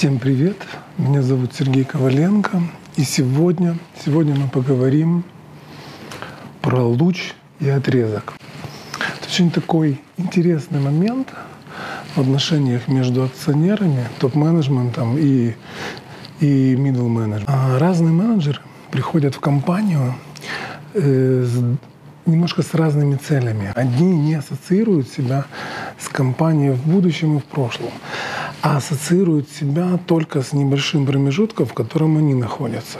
Всем привет! Меня зовут Сергей Коваленко. И сегодня, сегодня мы поговорим про луч и отрезок. Это очень такой интересный момент в отношениях между акционерами, топ-менеджментом и, и middle менеджментом. Разные менеджеры приходят в компанию э, с немножко с разными целями. Одни не ассоциируют себя с компанией в будущем и в прошлом, а ассоциируют себя только с небольшим промежутком, в котором они находятся.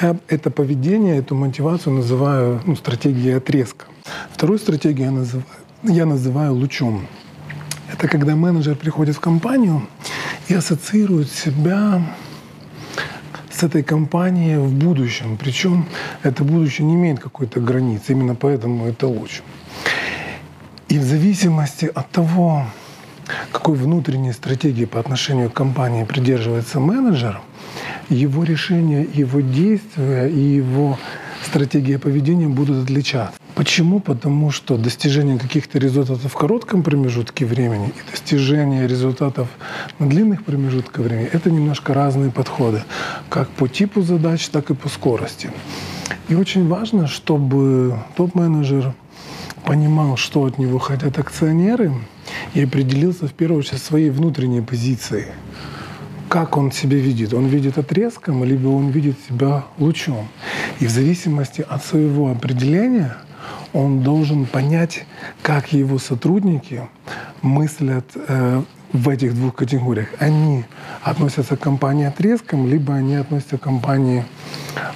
Я это поведение, эту мотивацию называю ну, стратегией отрезка. Вторую стратегию я называю, я называю лучом. Это когда менеджер приходит в компанию и ассоциирует себя с этой компанией в будущем. Причем это будущее не имеет какой-то границы, именно поэтому это лучше. И в зависимости от того, какой внутренней стратегии по отношению к компании придерживается менеджер, его решения, его действия и его стратегия поведения будут отличаться. Почему? Потому что достижение каких-то результатов в коротком промежутке времени и достижение результатов на длинных промежутках времени — это немножко разные подходы, как по типу задач, так и по скорости. И очень важно, чтобы топ-менеджер понимал, что от него хотят акционеры, и определился в первую очередь своей внутренней позицией — как он себя видит. Он видит отрезком, либо он видит себя лучом. И в зависимости от своего определения он должен понять, как его сотрудники мыслят э, в этих двух категориях. Они относятся к компании отрезком, либо они относятся к компании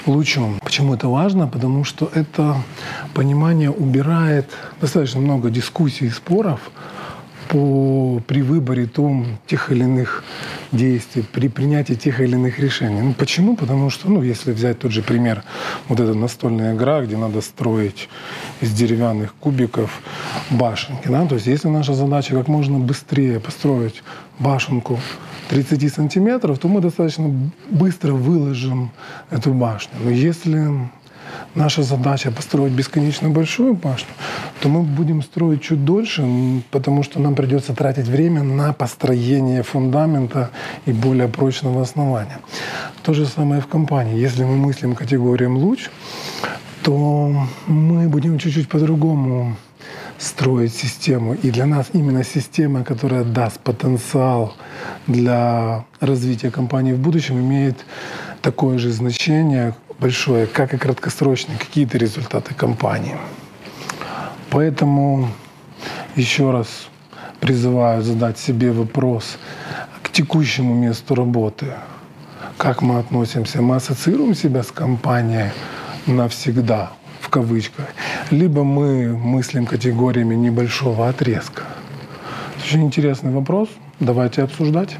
лучом. Почему это важно? Потому что это понимание убирает достаточно много дискуссий и споров по, при выборе том, тех или иных действий, при принятии тех или иных решений. Ну, почему? Потому что, ну, если взять тот же пример, вот эта настольная игра, где надо строить из деревянных кубиков башенки. Да? То есть если наша задача как можно быстрее построить башенку 30 сантиметров, то мы достаточно быстро выложим эту башню. Но если наша задача построить бесконечно большую башню, то мы будем строить чуть дольше, потому что нам придется тратить время на построение фундамента и более прочного основания. То же самое в компании. Если мы мыслим категориям луч, то мы будем чуть-чуть по-другому строить систему. И для нас именно система, которая даст потенциал для развития компании в будущем, имеет такое же значение, большое, как и краткосрочные какие-то результаты компании. Поэтому еще раз призываю задать себе вопрос к текущему месту работы. Как мы относимся? Мы ассоциируем себя с компанией навсегда, в кавычках, либо мы мыслим категориями небольшого отрезка. Очень интересный вопрос. Давайте обсуждать.